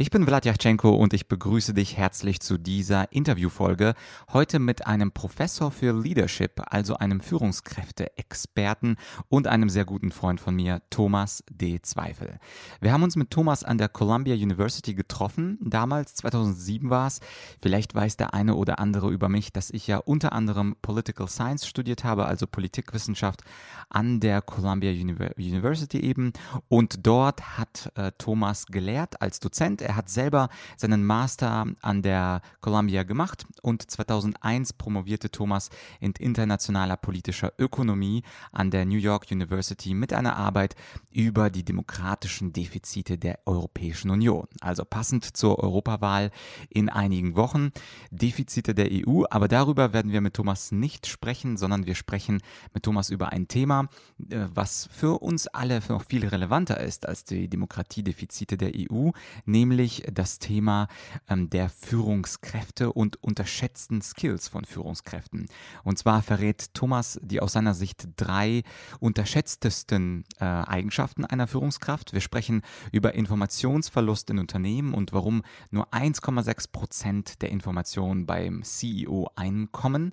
Ich bin Vlad Yachtschenko und ich begrüße dich herzlich zu dieser Interviewfolge. Heute mit einem Professor für Leadership, also einem Führungskräfte-Experten und einem sehr guten Freund von mir, Thomas D. Zweifel. Wir haben uns mit Thomas an der Columbia University getroffen. Damals, 2007 war es. Vielleicht weiß der eine oder andere über mich, dass ich ja unter anderem Political Science studiert habe, also Politikwissenschaft an der Columbia University eben. Und dort hat äh, Thomas gelehrt als Dozent. Er hat selber seinen Master an der Columbia gemacht und 2001 promovierte Thomas in internationaler politischer Ökonomie an der New York University mit einer Arbeit über die demokratischen Defizite der Europäischen Union. Also passend zur Europawahl in einigen Wochen. Defizite der EU, aber darüber werden wir mit Thomas nicht sprechen, sondern wir sprechen mit Thomas über ein Thema, äh, was für uns alle noch viel relevanter ist als die Demokratiedefizite der EU, nämlich nämlich das Thema ähm, der Führungskräfte und unterschätzten Skills von Führungskräften. Und zwar verrät Thomas die aus seiner Sicht drei unterschätztesten äh, Eigenschaften einer Führungskraft. Wir sprechen über Informationsverlust in Unternehmen und warum nur 1,6 Prozent der Informationen beim CEO einkommen.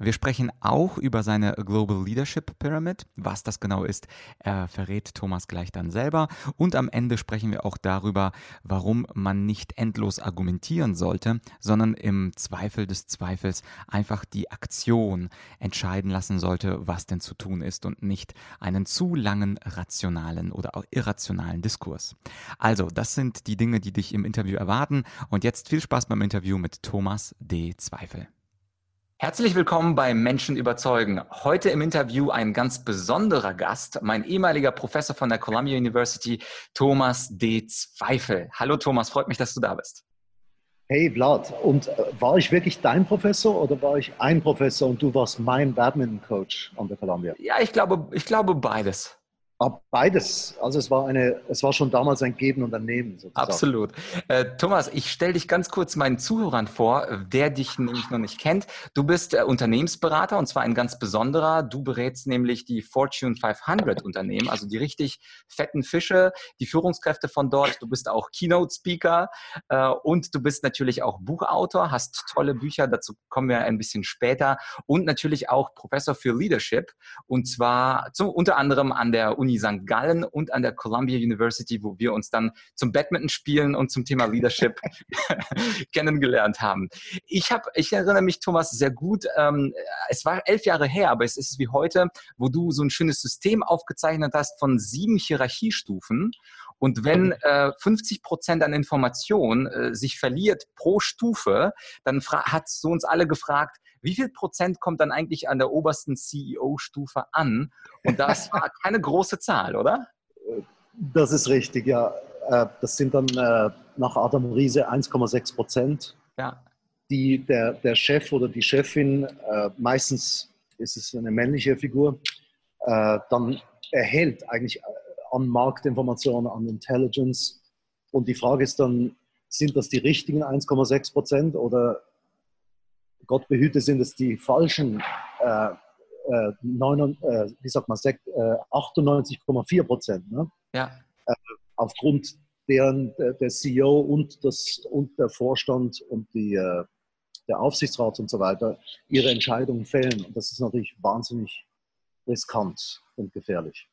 Wir sprechen auch über seine Global Leadership Pyramid. Was das genau ist, äh, verrät Thomas gleich dann selber. Und am Ende sprechen wir auch darüber, warum man nicht endlos argumentieren sollte, sondern im Zweifel des Zweifels einfach die Aktion entscheiden lassen sollte, was denn zu tun ist und nicht einen zu langen rationalen oder auch irrationalen Diskurs. Also, das sind die Dinge, die dich im Interview erwarten und jetzt viel Spaß beim Interview mit Thomas D. Zweifel. Herzlich willkommen bei Menschen überzeugen. Heute im Interview ein ganz besonderer Gast, mein ehemaliger Professor von der Columbia University, Thomas D. Zweifel. Hallo Thomas, freut mich, dass du da bist. Hey Vlad, und äh, war ich wirklich dein Professor oder war ich ein Professor und du warst mein Badminton-Coach an der Columbia? Ja, ich glaube, ich glaube beides. Beides. Also es war eine, es war schon damals ein Geben und ein Nehmen. Sozusagen. Absolut. Äh, Thomas, ich stelle dich ganz kurz meinen Zuhörern vor, der dich nämlich noch nicht kennt. Du bist äh, Unternehmensberater und zwar ein ganz besonderer. Du berätst nämlich die Fortune 500 Unternehmen, also die richtig fetten Fische, die Führungskräfte von dort. Du bist auch Keynote Speaker äh, und du bist natürlich auch Buchautor, hast tolle Bücher. Dazu kommen wir ein bisschen später und natürlich auch Professor für Leadership und zwar zum, unter anderem an der Uni St. Gallen und an der Columbia University, wo wir uns dann zum Badminton spielen und zum Thema Leadership kennengelernt haben. Ich, hab, ich erinnere mich, Thomas, sehr gut. Ähm, es war elf Jahre her, aber es ist wie heute, wo du so ein schönes System aufgezeichnet hast von sieben Hierarchiestufen. Und wenn äh, 50 Prozent an Information äh, sich verliert pro Stufe, dann hat so uns alle gefragt, wie viel Prozent kommt dann eigentlich an der obersten CEO-Stufe an? Und das war keine große Zahl, oder? Das ist richtig, ja. Äh, das sind dann äh, nach Adam Riese 1,6 Prozent. Ja. Die, der, der Chef oder die Chefin, äh, meistens ist es eine männliche Figur, dann erhält eigentlich an Marktinformationen, an Intelligence. Und die Frage ist dann, sind das die richtigen 1,6 Prozent oder Gott behüte, sind es die falschen, äh, äh, 9, äh, wie sagt man, 98,4 äh, Prozent. Ne? Ja. Äh, aufgrund deren der CEO und, das, und der Vorstand und die, äh, der Aufsichtsrat und so weiter ihre Entscheidungen fällen. Und das ist natürlich wahnsinnig riskant und gefährlich.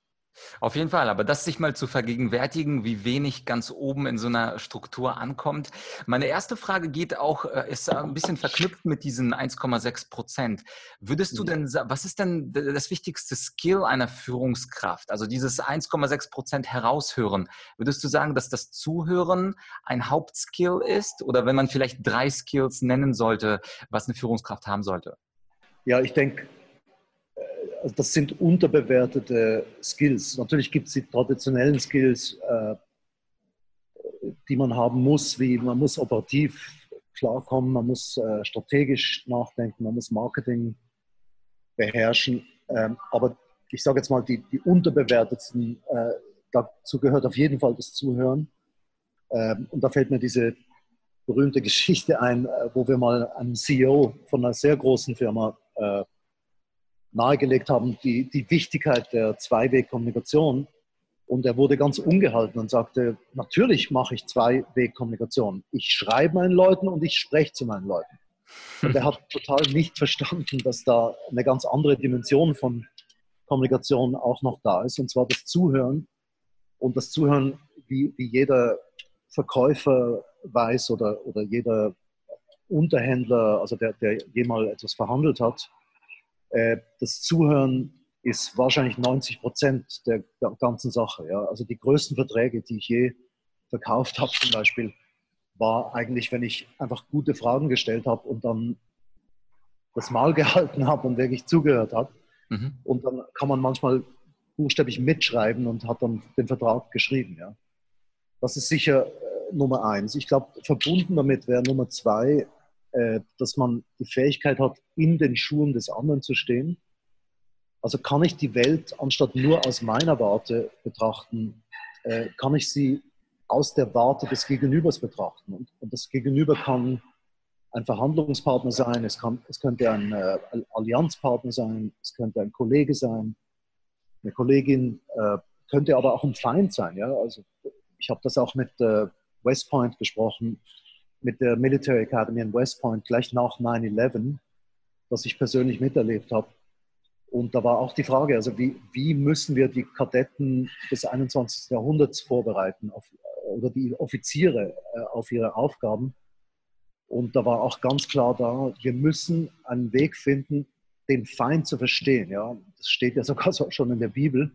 Auf jeden Fall, aber das sich mal zu vergegenwärtigen, wie wenig ganz oben in so einer Struktur ankommt. Meine erste Frage geht auch, äh, ist ein bisschen verknüpft mit diesen 1,6 Prozent. Würdest du denn, was ist denn das wichtigste Skill einer Führungskraft? Also dieses 1,6 Prozent heraushören. Würdest du sagen, dass das Zuhören ein Hauptskill ist? Oder wenn man vielleicht drei Skills nennen sollte, was eine Führungskraft haben sollte? Ja, ich denke, also das sind unterbewertete Skills. Natürlich gibt es die traditionellen Skills, äh, die man haben muss, wie man muss operativ klarkommen, man muss äh, strategisch nachdenken, man muss Marketing beherrschen. Ähm, aber ich sage jetzt mal, die, die unterbewertetsten, äh, dazu gehört auf jeden Fall das Zuhören. Ähm, und da fällt mir diese berühmte Geschichte ein, wo wir mal einen CEO von einer sehr großen Firma nahegelegt haben, die, die Wichtigkeit der Zwei-Weg-Kommunikation. Und er wurde ganz ungehalten und sagte, natürlich mache ich Zwei-Weg-Kommunikation. Ich schreibe meinen Leuten und ich spreche zu meinen Leuten. Und er hat total nicht verstanden, dass da eine ganz andere Dimension von Kommunikation auch noch da ist, und zwar das Zuhören. Und das Zuhören, wie, wie jeder Verkäufer weiß oder, oder jeder Unterhändler, also der, der jemals etwas verhandelt hat, das Zuhören ist wahrscheinlich 90 Prozent der, der, ganzen Sache. Ja? Also die größten Verträge, die ich je verkauft habe zum Beispiel, war eigentlich, wenn ich einfach gute Fragen gestellt habe und dann das Mal gehalten habe und wirklich zugehört habe. Mhm. Und dann kann man manchmal buchstäblich mitschreiben und hat dann den Vertrag geschrieben. Ja. Das ist sicher äh, Nummer eins. Ich glaube, verbunden damit wäre Nummer zwei, äh, dass man die Fähigkeit hat, in den Schuhen des anderen zu stehen. Also kann ich die Welt anstatt nur aus meiner Warte betrachten, äh, kann ich sie aus der Warte des Gegenübers betrachten. Und, das Gegenüber kann ein Verhandlungspartner sein, es, kann, es könnte ein äh, Allianzpartner sein, es könnte ein Kollege sein, eine Kollegin, äh, könnte aber auch ein Feind sein. Ja? Also ich habe das auch mit äh, West Point besprochen, mit der Military Academy in West Point gleich nach 9-11, das ich persönlich miterlebt habe. Und da war auch die Frage, also wie, wie müssen wir die Kadetten des 21. Jahrhunderts vorbereiten auf, oder die Offiziere äh, auf ihre Aufgaben? Und da war auch ganz klar da, wir müssen einen Weg finden, den Feind zu verstehen. Ja, das steht ja sogar schon in der Bibel.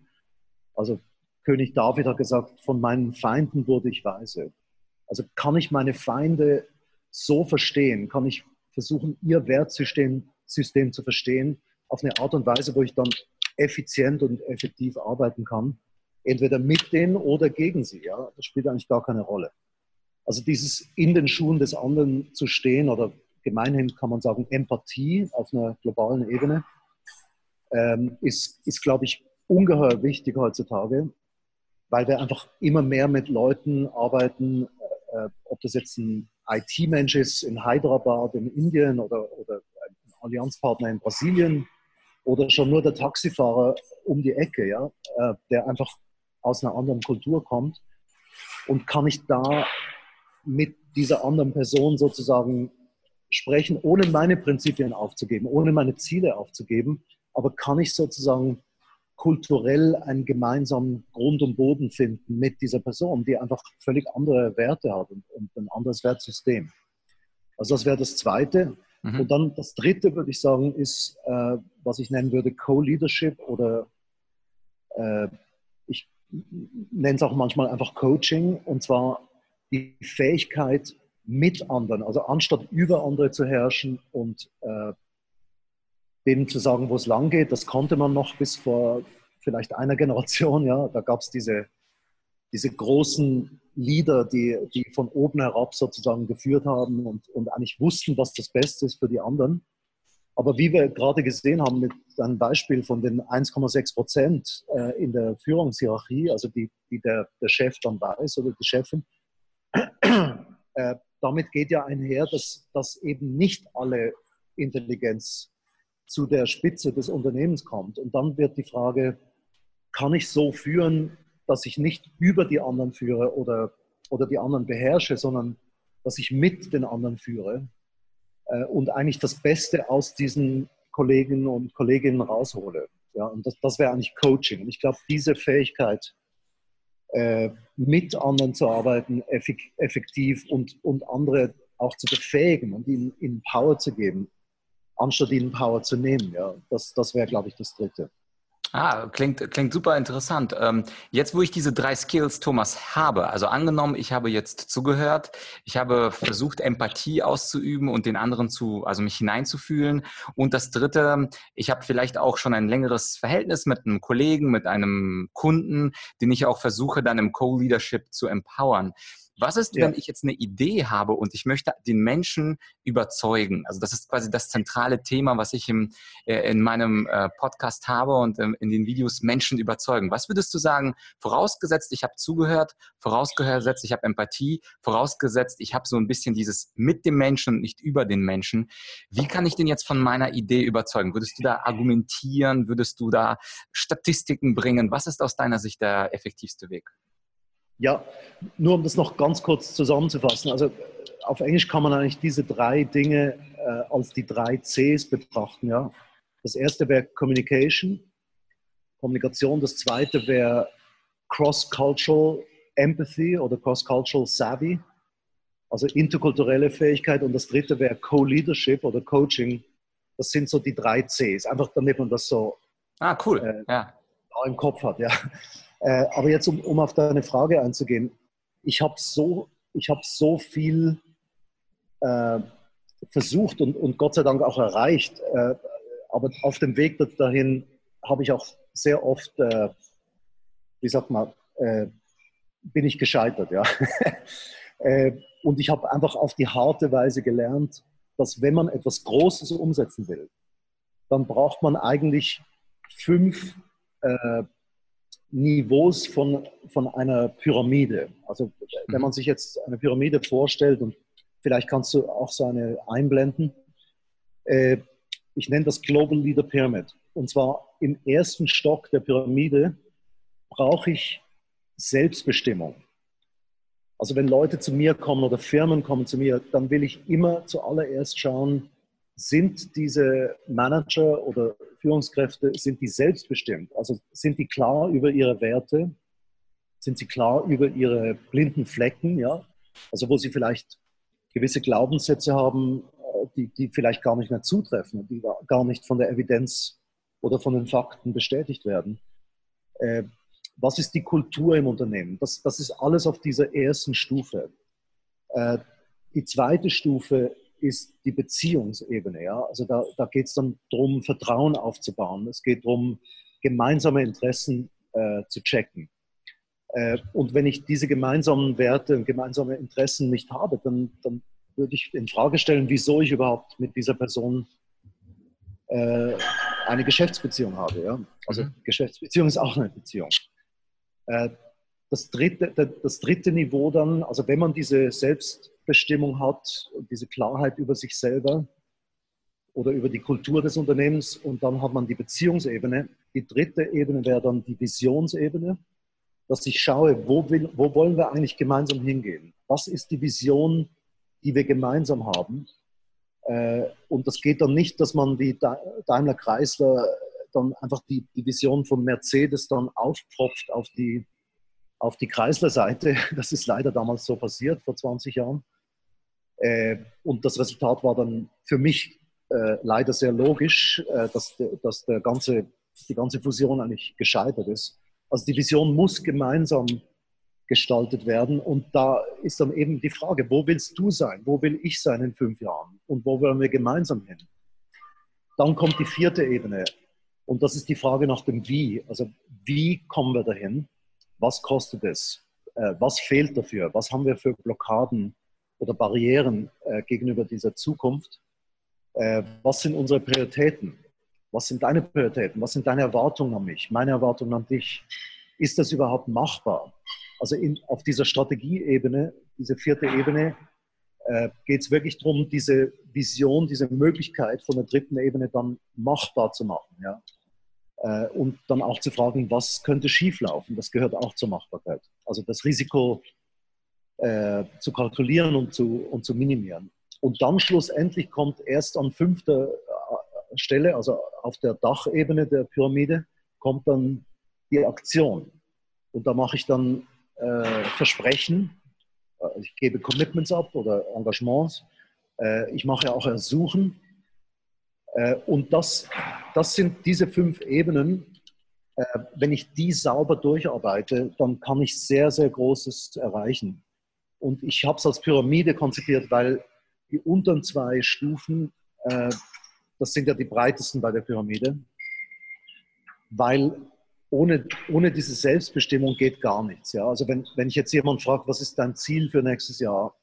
Also König David hat gesagt, von meinen Feinden wurde ich weise. Also kann ich meine Feinde so verstehen? Kann ich versuchen, ihr Wertsystem System zu verstehen auf eine Art und Weise, wo ich dann effizient und effektiv arbeiten kann? Entweder mit denen oder gegen sie. Ja, das spielt eigentlich gar keine Rolle. Also dieses in den Schuhen des anderen zu stehen oder gemeinhin kann man sagen Empathie auf einer globalen Ebene ähm, ist, ist glaube ich, ungeheuer wichtig heutzutage, weil wir einfach immer mehr mit Leuten arbeiten, ob das jetzt ein IT-Mensch ist in Hyderabad in Indien oder, oder ein Allianzpartner in Brasilien oder schon nur der Taxifahrer um die Ecke, ja, äh, der einfach aus einer anderen Kultur kommt. Und kann ich da mit dieser anderen Person sozusagen sprechen, ohne meine Prinzipien aufzugeben, ohne meine Ziele aufzugeben, aber kann ich sozusagen kulturell einen gemeinsamen Grund und Boden finden mit dieser Person, die einfach völlig andere Werte hat und, und ein anderes Wertsystem. Also das wäre das Zweite. Mhm. Und dann das Dritte, würde ich sagen, ist, äh, was ich nennen würde, Co-Leadership oder äh, ich nenne es auch manchmal einfach Coaching. Und zwar die Fähigkeit mit anderen, also anstatt über andere zu herrschen und äh, denen zu sagen, wo es lang geht, das konnte man noch bis vor vielleicht einer Generation, ja, da gab es diese, diese großen Leader, die, die von oben herab sozusagen geführt haben und, und eigentlich wussten, was das Beste ist für die anderen. Aber wie wir gerade gesehen haben mit einem Beispiel von den 1,6 Prozent äh, in der Führungshierarchie, also die, die der, der Chef dann weiß oder die Chefin, äh, damit geht ja einher, dass, dass eben nicht alle Intelligenz zu der Spitze des Unternehmens kommt. Und dann wird die Frage, kann ich so führen, dass ich nicht über die anderen führe oder, oder die anderen beherrsche, sondern dass ich mit den anderen führe äh, und eigentlich das Beste aus diesen Kollegen und Kolleginnen raushole. Ja, und das, das wäre eigentlich Coaching. Und ich glaube, diese Fähigkeit, äh, mit anderen zu arbeiten, effektiv und, und andere auch zu befähigen und ihnen, ihnen Power zu geben, anstatt ihnen Power zu nehmen. Ja, das, das wäre, glaube ich, das Dritte. Ah, klingt, klingt super interessant. Ähm, jetzt, wo ich diese drei Skills, Thomas, habe, also angenommen, ich habe jetzt zugehört, ich habe versucht, Empathie auszuüben und den anderen zu, also mich hineinzufühlen. Und das dritte, ich habe vielleicht auch schon ein längeres Verhältnis mit einem Kollegen, mit einem Kunden, den ich auch versuche, dann im Co-Leadership zu empowern. Was ist, ja. wenn ich jetzt eine Idee habe und ich möchte den Menschen überzeugen? Also das ist quasi das zentrale Thema, was ich im, äh, in meinem äh, Podcast habe und ähm, in den Videos Menschen überzeugen. Was würdest du sagen, vorausgesetzt, ich habe zugehört, vorausgesetzt, ich habe Empathie, vorausgesetzt, ich habe so ein bisschen dieses mit dem Menschen und nicht über den Menschen. Wie kann ich den jetzt von meiner Idee überzeugen? Würdest du da argumentieren? Würdest du da Statistiken bringen? Was ist aus deiner Sicht der effektivste Weg? Ja, nur um das noch ganz kurz zusammenzufassen. Also auf Englisch kann man eigentlich diese drei Dinge äh, als die drei Cs betrachten. Ja. Das erste wäre Communication, Kommunikation. Das zweite wäre Cross-Cultural Empathy oder Cross-Cultural Savvy, also interkulturelle Fähigkeit. Und das dritte wäre Co-Leadership oder Coaching. Das sind so die drei Cs, einfach damit man das so ah, cool. Äh, ja. im Kopf hat. Ja. Äh, aber jetzt, um, um auf deine Frage einzugehen, ich habe so, hab so viel äh, versucht und, und Gott sei Dank auch erreicht. Äh, aber auf dem Weg dahin habe ich auch sehr oft, äh, wie sagt man, äh, bin ich gescheitert. Ja? Äh, und ich habe einfach auf die harte Weise gelernt, dass wenn man etwas Großes umsetzen will, dann braucht man eigentlich fünf äh, Niveaus von, von einer Pyramide. Also wenn man mhm. sich jetzt eine Pyramide vorstellt und vielleicht kannst du auch so eine einblenden. Äh, ich nenne das Global Leader Pyramid. Und zwar im ersten Stock der Pyramide brauche ich Selbstbestimmung. Also wenn Leute zu mir kommen oder Firmen kommen zu mir, dann will ich immer zuallererst schauen, sind diese Manager oder Führungskräfte, sind die selbstbestimmt? Also sind die klar über ihre Werte? Sind sie klar über ihre blinden Flecken? Ja? Also wo sie vielleicht gewisse Glaubenssätze haben, äh, die, die vielleicht gar nicht mehr zutreffen, die gar nicht von der Evidenz oder von den Fakten bestätigt werden. Äh, was ist die Kultur im Unternehmen? Das, das ist alles auf dieser ersten Stufe. Äh, die zweite Stufe ist die Beziehungsebene. Ja? Also da, da geht es dann darum, Vertrauen aufzubauen. Es geht darum, gemeinsame Interessen äh, zu checken. Äh, und wenn ich diese gemeinsamen Werte und gemeinsame Interessen nicht habe, dann, dann würde ich in Frage stellen, wieso ich überhaupt mit dieser Person äh, eine Geschäftsbeziehung habe. Ja? Also mhm. Geschäftsbeziehung ist auch eine Beziehung. Das dritte, das dritte Niveau dann, also wenn man diese Selbst Selbstbestimmung hat, diese Klarheit über sich selber oder über die Kultur des Unternehmens. Und dann hat man die Beziehungsebene. Die dritte Ebene wäre dann die Visionsebene, dass ich schaue, wo, will, wo wollen wir eigentlich gemeinsam hingehen? Was ist die Vision, die wir gemeinsam haben? Äh, und das geht dann nicht, dass man die Daimler Chrysler dann einfach die, die Vision von Mercedes dann aufpfropft auf die, auf die Chrysler-Seite. Das ist leider damals so passiert, vor 20 Jahren. Äh, und das Resultat war dann für mich äh, leider sehr logisch, äh, dass, dass der ganze, die ganze Fusion eigentlich gescheitert ist. Also die Vision muss gemeinsam gestaltet werden. Und da ist dann eben die Frage, wo willst du sein? Wo will ich sein in fünf Jahren? Und wo wollen wir gemeinsam hin? Dann kommt die vierte Ebene. Und das ist die Frage nach dem Wie. Also wie kommen wir dahin? Was kostet es? Was fehlt dafür? Was haben wir für Blockaden? oder Barrieren äh, gegenüber dieser Zukunft. Äh, was sind unsere Prioritäten? Was sind deine Prioritäten? Was sind deine Erwartungen an mich? Meine Erwartungen an dich? Ist das überhaupt machbar? Also in, auf dieser Strategieebene, diese vierte Ebene, äh, geht es wirklich darum, diese Vision, diese Möglichkeit von der dritten Ebene dann machbar zu machen. Ja? Äh, und dann auch zu fragen, was könnte schieflaufen? Das gehört auch zur Machbarkeit. Also das Risiko äh, zu kalkulieren und zu, und zu minimieren. Und dann schlussendlich kommt erst an fünfter äh, Stelle, also auf der Dachebene der Pyramide, kommt dann die Aktion. Und da mache ich dann äh, Versprechen, äh, ich gebe Commitments ab oder Engagements, äh, ich mache auch Ersuchen. Äh, und das, das sind diese fünf Ebenen. wenn ich die sauber durcharbeite, dann kann ich sehr, sehr Großes erreichen. Und ich habe es als Pyramide konzipiert, weil die unteren zwei Stufen, äh, das sind ja die breitesten bei der Pyramide, weil ohne, ohne diese Selbstbestimmung geht gar nichts. Ja? Also wenn, wenn ich jetzt jemand fragt, was ist dein Ziel für nächstes Jahr?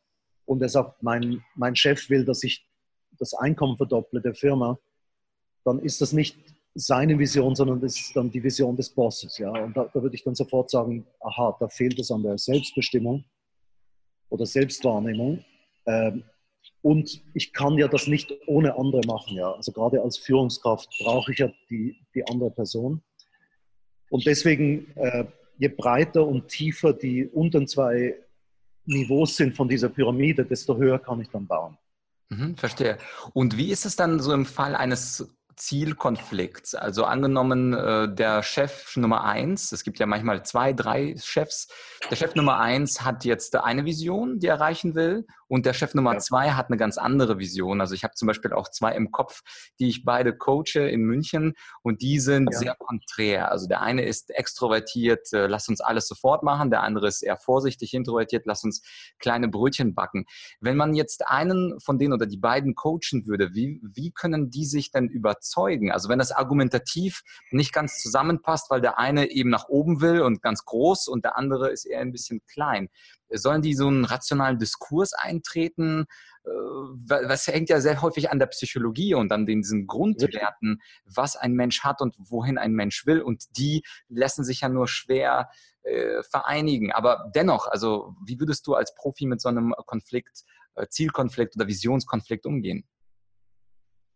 Und er sagt, mein, mein Chef will, dass ich das Einkommen verdopple der Firma, dann ist das nicht seine Vision, sondern das ist dann die Vision des Bosses. Ja? Und da, da würde ich dann sofort sagen, aha, da fehlt es an der Selbstbestimmung oder Selbstwahrnehmung. Ähm, und ich kann ja das nicht ohne andere machen. Ja? Also gerade als Führungskraft brauche ich ja die, die andere Person. Und deswegen, äh, je breiter und tiefer die unteren zwei Niveaus sind von dieser Pyramide, desto höher kann ich dann bauen. Mhm, verstehe. Und wie ist es dann so im Fall eines Zielkonflikts. Also angenommen, äh, der Chef Nummer eins, es gibt ja manchmal zwei, drei Chefs. Der Chef Nummer eins hat jetzt eine Vision, die er erreichen will, und der Chef Nummer ja. zwei hat eine ganz andere Vision. Also ich habe zum Beispiel auch zwei im Kopf, die ich beide coache in München, und die sind ja. sehr konträr. Also der eine ist extrovertiert, äh, lass uns alles sofort machen. Der andere ist eher vorsichtig introvertiert, lass uns kleine Brötchen backen. Wenn man jetzt einen von denen oder die beiden coachen würde, wie, wie können die sich denn überzeugen? überzeugen. Also wenn das argumentativ nicht ganz zusammenpasst, weil der eine eben nach oben will und ganz groß und der andere ist eher ein bisschen klein. Sollen die so einen rationalen Diskurs eintreten? Was äh, hängt ja sehr häufig an der Psychologie und an diesen Grundwerten, was ein Mensch hat und wohin ein Mensch will. Und die lassen sich ja nur schwer äh, vereinigen. Aber dennoch, also wie würdest du als Profi mit so einem Konflikt, äh, Zielkonflikt oder Visionskonflikt umgehen?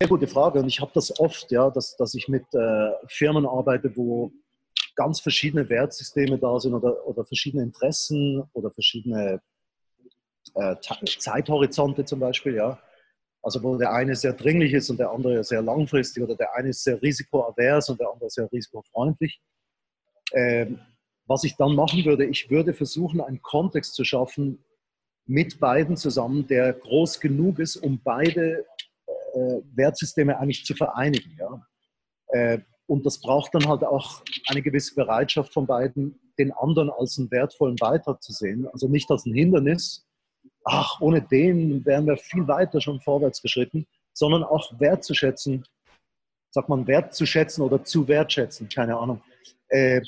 Sehr gute Frage. Und ich habe das oft, ja, dass, dass ich mit äh, Firmen arbeite, wo ganz verschiedene Wertsysteme da sind oder, oder verschiedene Interessen oder verschiedene äh, Zeithorizonte zum Beispiel, ja. Also wo der eine sehr dringlich ist und der andere sehr langfristig oder der eine ist sehr risikoavers und der andere sehr risikofreundlich. Ähm, was ich dann machen würde, ich würde versuchen, einen Kontext zu schaffen mit beiden zusammen, der groß genug ist, um beide äh, Wertsysteme eigentlich zu vereinigen. Ja? Äh, und das braucht dann halt auch eine gewisse Bereitschaft von beiden, den anderen als einen wertvollen Beitrag zu sehen. Also nicht als ein Hindernis, ach, ohne den wären wir viel weiter schon vorwärts geschritten, sondern auch wertzuschätzen, sagt man wertzuschätzen oder zu wertschätzen, keine Ahnung, äh,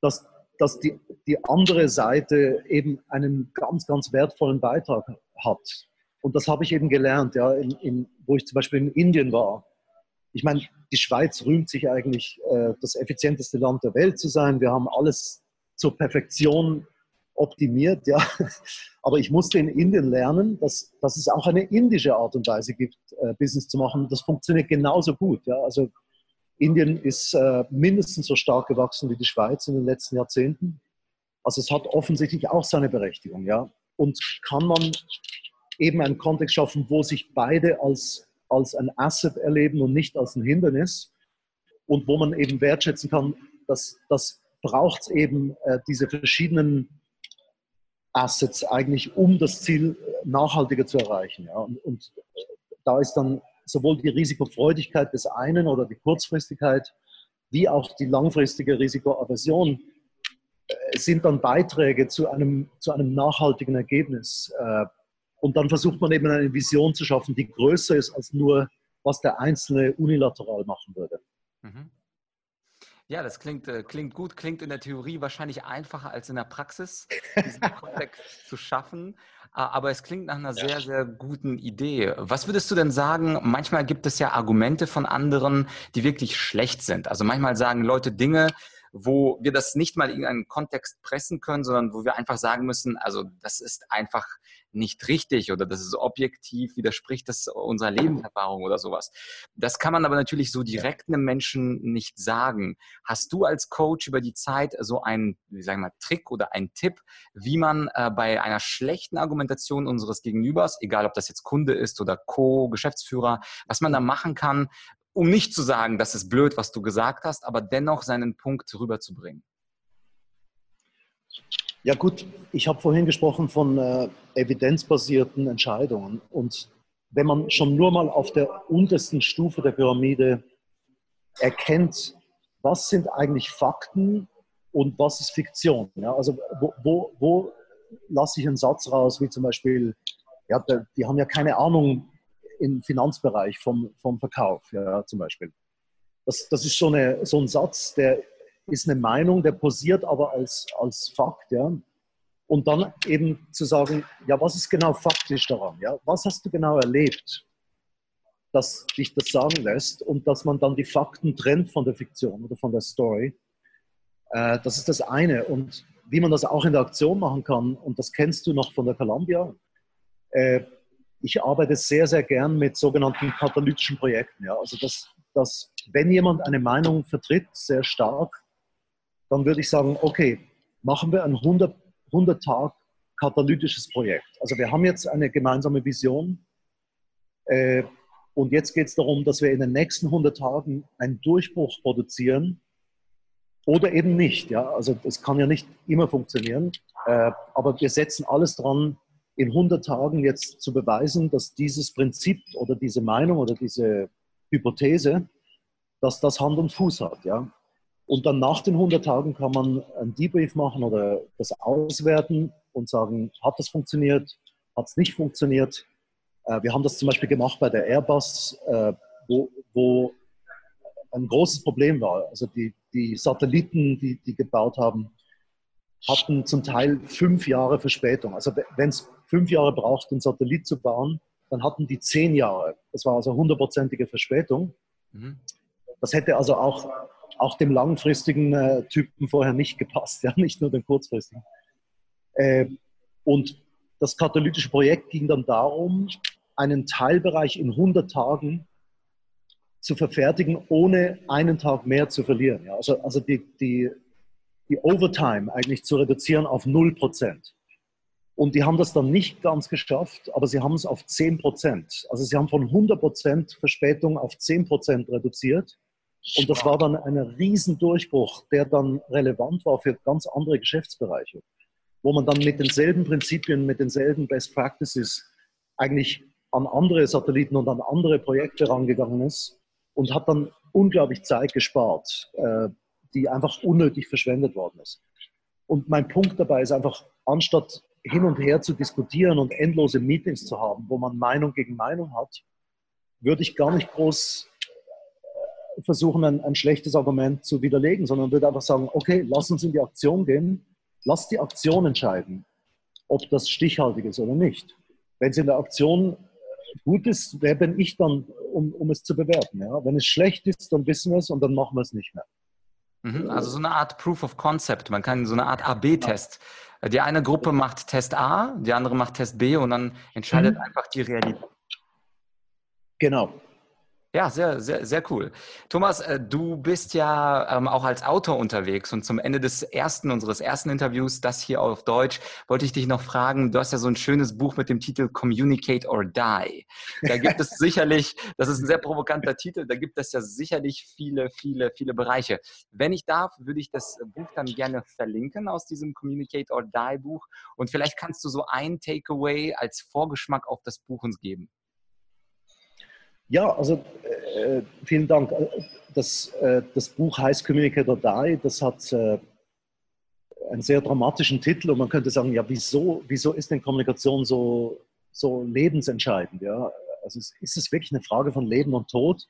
dass, dass die, die andere Seite eben einen ganz, ganz wertvollen Beitrag hat. Und das habe ich eben gelernt, ja, in, in, wo ich zum Beispiel in Indien war. Ich meine, die Schweiz rühmt sich eigentlich, äh, das effizienteste Land der Welt zu sein. Wir haben alles zur Perfektion optimiert, ja. Aber ich musste in Indien lernen, dass, dass es auch eine indische Art und Weise gibt, äh, Business zu machen. Das funktioniert genauso gut, ja. Also Indien ist äh, mindestens so stark gewachsen wie die Schweiz in den letzten Jahrzehnten. Also es hat offensichtlich auch seine Berechtigung, ja. Und kann man eben einen Kontext schaffen, wo sich beide als, als ein Asset erleben und nicht als ein Hindernis und wo man eben wertschätzen kann, dass das braucht eben äh, diese verschiedenen Assets eigentlich, um das Ziel nachhaltiger zu erreichen. Ja. Und, und da ist dann sowohl die Risikofreudigkeit des einen oder die Kurzfristigkeit, wie auch die langfristige Risikoaversion äh, sind dann Beiträge zu einem, zu einem nachhaltigen Ergebnis. Äh, und dann versucht man eben eine Vision zu schaffen, die größer ist als nur, was der Einzelne unilateral machen würde. Mhm. Ja, das klingt, äh, klingt gut, klingt in der Theorie wahrscheinlich einfacher als in der Praxis, diesen Kontext zu schaffen. Aber es klingt nach einer sehr, sehr guten Idee. Was würdest du denn sagen? Manchmal gibt es ja Argumente von anderen, die wirklich schlecht sind. Also manchmal sagen Leute Dinge, wo wir das nicht mal in einen Kontext pressen können, sondern wo wir einfach sagen müssen, also das ist einfach nicht richtig oder das ist objektiv, widerspricht das unserer Lebenserfahrung oder sowas. Das kann man aber natürlich so direkt einem Menschen nicht sagen. Hast du als Coach über die Zeit so einen, wie sagen wir, Trick oder einen Tipp, wie man äh, bei einer schlechten Argumentation unseres Gegenübers, egal ob das jetzt Kunde ist oder Co, Geschäftsführer, was man da machen kann, um nicht zu sagen, das ist blöd, was du gesagt hast, aber dennoch seinen Punkt rüberzubringen? Ja gut, ich habe vorhin gesprochen von äh, evidenzbasierten Entscheidungen. Und wenn man schon nur mal auf der untersten Stufe der Pyramide erkennt, was sind eigentlich Fakten und was ist Fiktion. Ja, also wo, wo, wo lasse ich einen Satz raus, wie zum Beispiel, ja, die haben ja keine Ahnung, im Finanzbereich vom, vom Verkauf, ja, zum Beispiel. Das, das ist so, eine, so ein Satz, der ist eine Meinung, der posiert aber als, als Fakt, ja. Und dann eben zu sagen, ja, was ist genau faktisch daran? Ja? Was hast du genau erlebt, dass dich das sagen lässt und dass man dann die Fakten trennt von der Fiktion oder von der Story? Äh, das ist das eine. Und wie man das auch in der Aktion machen kann, und das kennst du noch von der Columbia, äh, ich arbeite sehr, sehr gern mit sogenannten katalytischen Projekten. Ja? Also, dass, dass, wenn jemand eine Meinung vertritt, sehr stark, dann würde ich sagen, okay, machen wir ein 100, 100 Tag katalytisches Projekt. Also wir haben jetzt eine gemeinsame Vision äh, und jetzt geht es darum, dass wir in den nächsten 100 Tagen einen Durchbruch produzieren oder eben nicht. Ja? Also das kann ja nicht immer funktionieren, äh, aber wir setzen alles dran, in 100 Tagen jetzt zu beweisen, dass dieses Prinzip oder diese Meinung oder diese Hypothese, dass das Hand und Fuß hat. Ja? Und dann nach den 100 Tagen kann man einen Debrief machen oder das auswerten und sagen, hat das funktioniert, hat es nicht funktioniert. Äh, wir haben das zum Beispiel gemacht bei der Airbus, äh, wo, wo ein großes Problem war. Also die, die Satelliten, die die gebaut haben, hatten zum Teil fünf Jahre Verspätung. Also wenn es fünf Jahre braucht, einen Satellit zu bauen, dann hatten die zehn Jahre. Das war also hundertprozentige Verspätung. Mhm. Das hätte also auch, auch dem langfristigen äh, Typen vorher nicht gepasst, ja, nicht nur dem kurzfristigen. Äh, und das katalytische Projekt ging dann darum, einen Teilbereich in 100 Tagen zu verfertigen, ohne einen Tag mehr zu verlieren. Ja, also also die, die, die Overtime eigentlich zu reduzieren auf 0 Prozent. Und die haben das dann nicht ganz geschafft, aber sie haben es auf 10 Prozent. Also sie haben von 100 Prozent Verspätung auf 10 Prozent reduziert. Und das war dann ein Riesendurchbruch, der dann relevant war für ganz andere Geschäftsbereiche, wo man dann mit denselben Prinzipien, mit denselben Best Practices eigentlich an andere Satelliten und an andere Projekte rangegangen ist und hat dann unglaublich Zeit gespart, äh, die einfach unnötig verschwendet worden ist. Und mein Punkt dabei ist einfach, anstatt hin und her zu diskutieren und endlose Meetings zu haben, wo man Meinung gegen Meinung hat, würde ich gar nicht groß versuchen, ein, ein, schlechtes Argument zu widerlegen, sondern würde einfach sagen, okay, lass uns in die Aktion gehen, lass die Aktion entscheiden, ob das stichhaltig ist oder nicht. Wenn es in der Aktion gut ist, wer bin ich dann, um, um es zu bewerten? Ja? Wenn es schlecht ist, dann wissen wir es und dann machen wir es nicht mehr. Mhm, also so eine Art Proof of Concept. Man kann so eine Art AB-Test. Die eine Gruppe macht Test A, die andere macht Test B und dann entscheidet mhm. einfach die Realität. Genau. Ja, sehr, sehr, sehr cool. Thomas, äh, du bist ja ähm, auch als Autor unterwegs und zum Ende des ersten, unseres ersten Interviews, das hier auf Deutsch, wollte ich dich noch fragen, du hast ja so ein schönes Buch mit dem Titel Communicate or Die. Da gibt es sicherlich, das ist ein sehr provokanter Titel, da gibt es ja sicherlich viele, viele, viele Bereiche. Wenn ich darf, würde ich das Buch dann gerne verlinken aus diesem Communicate or Die Buch und vielleicht kannst du so ein Takeaway als Vorgeschmack auf das Buch uns geben. Ja, also äh, vielen Dank. Das, äh, das Buch heißt Communicate or Die. Das hat äh, einen sehr dramatischen Titel und man könnte sagen, ja, wieso, wieso ist denn Kommunikation so, so lebensentscheidend? Ja? Also ist es wirklich eine Frage von Leben und Tod?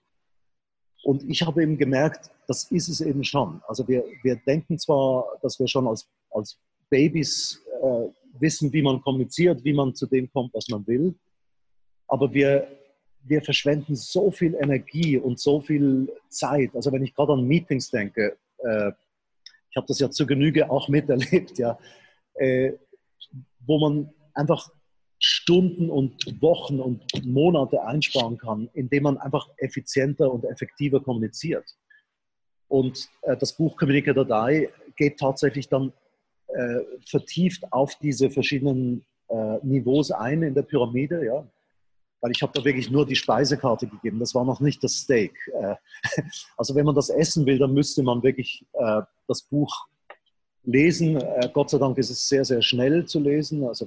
Und ich habe eben gemerkt, das ist es eben schon. Also wir, wir denken zwar, dass wir schon als, als Babys äh, wissen, wie man kommuniziert, wie man zu dem kommt, was man will, aber wir wir verschwenden so viel Energie und so viel Zeit. Also wenn ich gerade an Meetings denke, äh, ich habe das ja zur Genüge auch miterlebt, ja, äh, wo man einfach Stunden und Wochen und Monate einsparen kann, indem man einfach effizienter und effektiver kommuniziert. Und äh, das Buch Communicator Die geht tatsächlich dann äh, vertieft auf diese verschiedenen äh, Niveaus ein in der Pyramide. Ja weil ich habe da wirklich nur die Speisekarte gegeben. Das war noch nicht das Steak. Äh, also wenn man das essen will, dann müsste man wirklich äh, das Buch lesen. Äh, Gott sei Dank ist es sehr, sehr schnell zu lesen. Also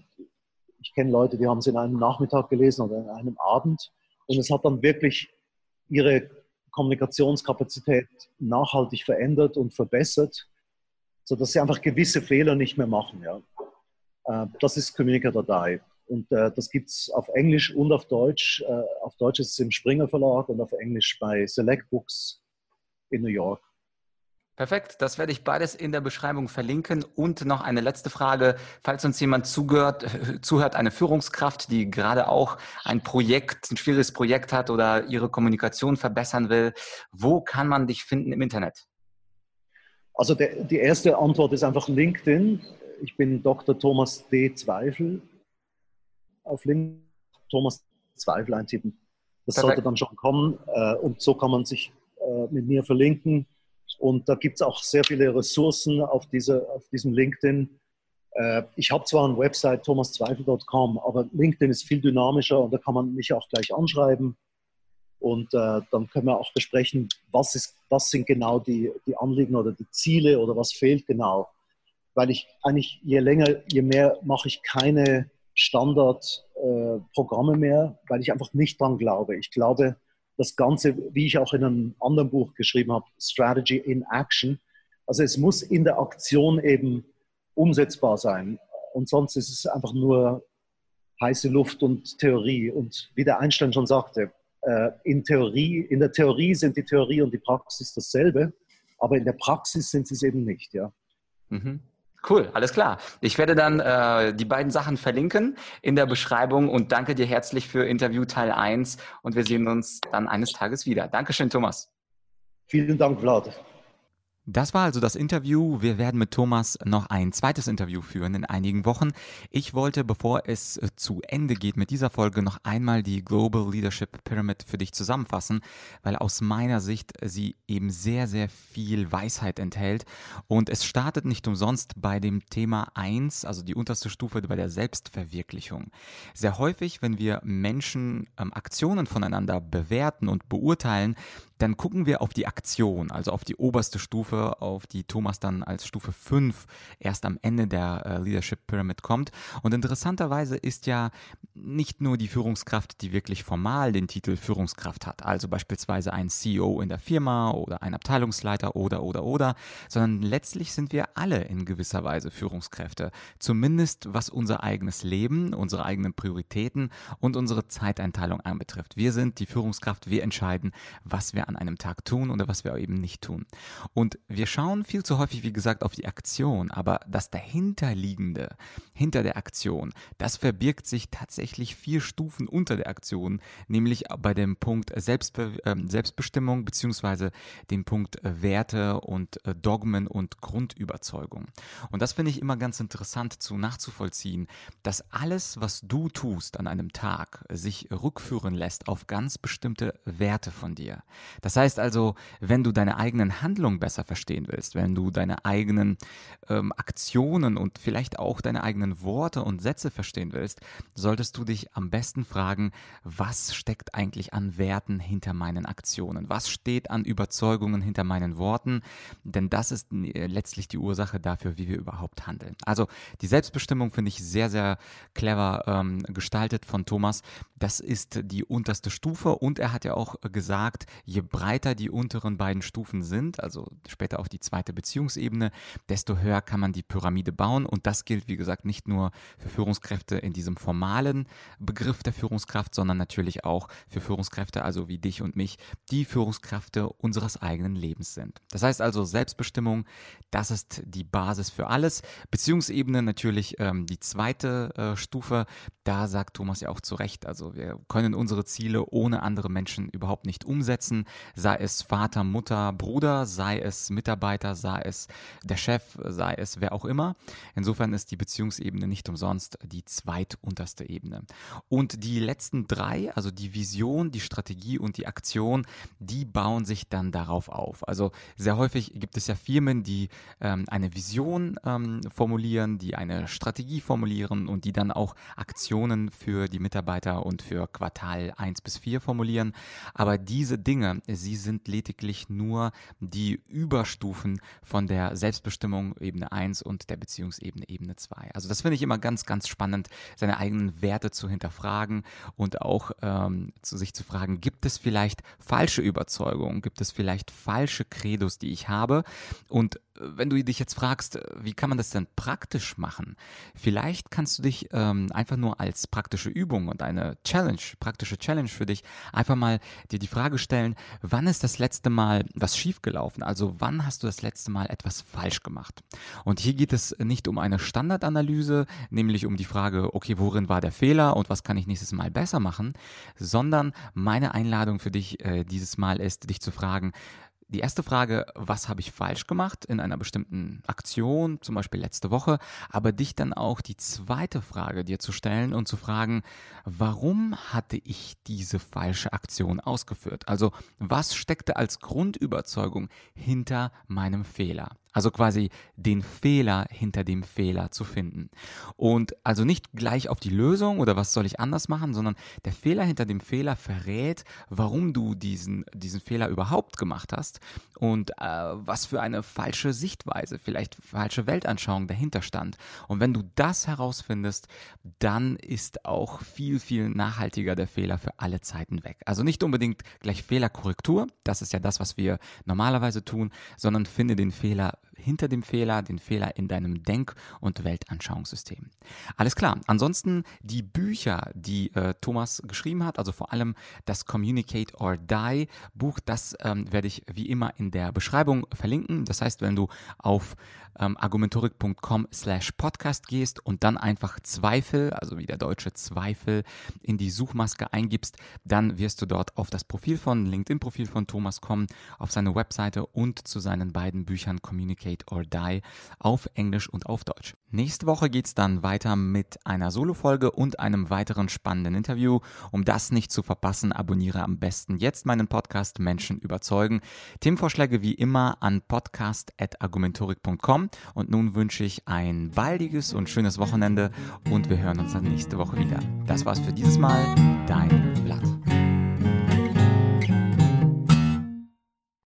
ich kenne Leute, die haben es in einem Nachmittag gelesen oder in einem Abend. Und es hat dann wirklich ihre Kommunikationskapazität nachhaltig verändert und verbessert, sodass sie einfach gewisse Fehler nicht mehr machen. Ja. Das ist Communicator Die. Und äh, das gibt es auf Englisch und auf Deutsch. Äh, auf Deutsch ist es im Springer Verlag und auf Englisch bei Select Books in New York. Perfekt, das werde ich beides in der Beschreibung verlinken. Und noch eine letzte Frage, falls uns jemand zugehört, äh, zuhört, eine Führungskraft, die gerade auch ein Projekt, ein schwieriges Projekt hat oder ihre Kommunikation verbessern will, wo kann man dich finden im Internet? Also der, die erste Antwort ist einfach LinkedIn. Ich bin Dr. Thomas D. Zweifel. Auf LinkedIn Thomas Zweifel eintippen. Das Perfekt. sollte dann schon kommen. Äh, und so kann man sich äh, mit mir verlinken und da gibt es auch sehr viele Ressourcen auf, diese, auf diesem LinkedIn. Äh, ich habe zwar eine Website thomaszweifel.com, aber LinkedIn ist viel dynamischer und da kann man mich auch gleich anschreiben. Und äh, dann können wir auch besprechen, was, ist, was sind genau die, die Anliegen oder die Ziele oder was fehlt genau. Weil ich eigentlich je länger, je mehr mache ich keine Standardprogramme äh, mehr, weil ich einfach nicht dran glaube. Ich glaube, das Ganze, wie ich auch in einem anderen Buch geschrieben habe, Strategy in Action. Also es muss in der Aktion eben umsetzbar sein. Und sonst ist es einfach nur heiße Luft und Theorie. Und wie der Einstein schon sagte, äh, in, Theorie, in der Theorie sind die Theorie und die Praxis dasselbe, aber in der Praxis sind sie es eben nicht. Ja. Mhm. Cool, alles klar. Ich werde dann äh, die beiden Sachen verlinken in der Beschreibung und danke dir herzlich für Interview Teil 1 und wir sehen uns dann eines Tages wieder. Dankeschön, Thomas. Vielen Dank, Vlad. Das war also das Interview. Wir werden mit Thomas noch ein zweites Interview führen in einigen Wochen. Ich wollte, bevor es äh, zu Ende geht mit dieser Folge, noch einmal die Global Leadership Pyramid für dich zusammenfassen, weil aus meiner Sicht sie eben sehr, sehr viel Weisheit enthält. Und es startet nicht umsonst bei dem Thema 1, also die unterste Stufe bei der Selbstverwirklichung. Sehr häufig, wenn wir Menschen ähm, Aktionen voneinander bewerten und beurteilen, dann gucken wir auf die Aktion, also auf die oberste Stufe, auf die Thomas dann als Stufe 5 erst am Ende der äh, Leadership Pyramid kommt. Und interessanterweise ist ja nicht nur die Führungskraft, die wirklich formal den Titel Führungskraft hat, also beispielsweise ein CEO in der Firma oder ein Abteilungsleiter oder oder oder, sondern letztlich sind wir alle in gewisser Weise Führungskräfte, zumindest was unser eigenes Leben, unsere eigenen Prioritäten und unsere Zeiteinteilung anbetrifft. Wir sind die Führungskraft, wir entscheiden, was wir an einem Tag tun oder was wir eben nicht tun. Und wir schauen viel zu häufig, wie gesagt, auf die Aktion, aber das dahinterliegende, hinter der Aktion, das verbirgt sich tatsächlich vier Stufen unter der Aktion, nämlich bei dem Punkt Selbstbe äh, Selbstbestimmung beziehungsweise dem Punkt äh, Werte und äh, Dogmen und Grundüberzeugung. Und das finde ich immer ganz interessant zu nachzuvollziehen, dass alles, was du tust an einem Tag, sich rückführen lässt auf ganz bestimmte Werte von dir. Das heißt also, wenn du deine eigenen Handlungen besser verstehen willst, wenn du deine eigenen ähm, Aktionen und vielleicht auch deine eigenen Worte und Sätze verstehen willst, solltest du dich am besten fragen, was steckt eigentlich an Werten hinter meinen Aktionen? Was steht an Überzeugungen hinter meinen Worten? Denn das ist äh, letztlich die Ursache dafür, wie wir überhaupt handeln. Also die Selbstbestimmung finde ich sehr, sehr clever ähm, gestaltet von Thomas. Das ist die unterste Stufe und er hat ja auch gesagt, je breiter die unteren beiden Stufen sind, also später auch die zweite Beziehungsebene, desto höher kann man die Pyramide bauen. Und das gilt, wie gesagt, nicht nur für Führungskräfte in diesem formalen Begriff der Führungskraft, sondern natürlich auch für Führungskräfte, also wie dich und mich, die Führungskräfte unseres eigenen Lebens sind. Das heißt also Selbstbestimmung, das ist die Basis für alles. Beziehungsebene natürlich ähm, die zweite äh, Stufe. Da sagt Thomas ja auch zu Recht, also wir können unsere Ziele ohne andere Menschen überhaupt nicht umsetzen sei es Vater, Mutter, Bruder, sei es Mitarbeiter, sei es der Chef, sei es wer auch immer. Insofern ist die Beziehungsebene nicht umsonst die zweitunterste Ebene. Und die letzten drei, also die Vision, die Strategie und die Aktion, die bauen sich dann darauf auf. Also sehr häufig gibt es ja Firmen, die ähm, eine Vision ähm, formulieren, die eine Strategie formulieren und die dann auch Aktionen für die Mitarbeiter und für Quartal 1 bis 4 formulieren. Aber diese Dinge, sie sind lediglich nur die Überstufen von der Selbstbestimmung Ebene 1 und der Beziehungsebene Ebene 2. Also das finde ich immer ganz, ganz spannend, seine eigenen Werte zu hinterfragen und auch ähm, zu sich zu fragen, gibt es vielleicht falsche Überzeugungen, gibt es vielleicht falsche Credos, die ich habe und wenn du dich jetzt fragst, wie kann man das denn praktisch machen? Vielleicht kannst du dich ähm, einfach nur als praktische Übung und eine Challenge, praktische Challenge für dich, einfach mal dir die Frage stellen, wann ist das letzte Mal was schiefgelaufen? Also wann hast du das letzte Mal etwas falsch gemacht? Und hier geht es nicht um eine Standardanalyse, nämlich um die Frage, okay, worin war der Fehler und was kann ich nächstes Mal besser machen, sondern meine Einladung für dich äh, dieses Mal ist, dich zu fragen, die erste Frage, was habe ich falsch gemacht in einer bestimmten Aktion, zum Beispiel letzte Woche, aber dich dann auch die zweite Frage dir zu stellen und zu fragen, warum hatte ich diese falsche Aktion ausgeführt? Also was steckte als Grundüberzeugung hinter meinem Fehler? Also quasi den Fehler hinter dem Fehler zu finden. Und also nicht gleich auf die Lösung oder was soll ich anders machen, sondern der Fehler hinter dem Fehler verrät, warum du diesen, diesen Fehler überhaupt gemacht hast und äh, was für eine falsche Sichtweise, vielleicht falsche Weltanschauung dahinter stand. Und wenn du das herausfindest, dann ist auch viel, viel nachhaltiger der Fehler für alle Zeiten weg. Also nicht unbedingt gleich Fehlerkorrektur, das ist ja das, was wir normalerweise tun, sondern finde den Fehler hinter dem Fehler, den Fehler in deinem Denk- und Weltanschauungssystem. Alles klar. Ansonsten die Bücher, die äh, Thomas geschrieben hat, also vor allem das Communicate or Die Buch, das ähm, werde ich wie immer in der Beschreibung verlinken. Das heißt, wenn du auf ähm, argumentorik.com slash podcast gehst und dann einfach Zweifel, also wie der deutsche Zweifel, in die Suchmaske eingibst, dann wirst du dort auf das Profil von, LinkedIn-Profil von Thomas kommen, auf seine Webseite und zu seinen beiden Büchern Communicate or Die auf Englisch und auf Deutsch. Nächste Woche geht es dann weiter mit einer Solo-Folge und einem weiteren spannenden Interview. Um das nicht zu verpassen, abonniere am besten jetzt meinen Podcast Menschen überzeugen. Themenvorschläge wie immer an podcast.argumentorik.com und nun wünsche ich ein baldiges und schönes Wochenende und wir hören uns dann nächste Woche wieder. Das war's für dieses Mal. Dein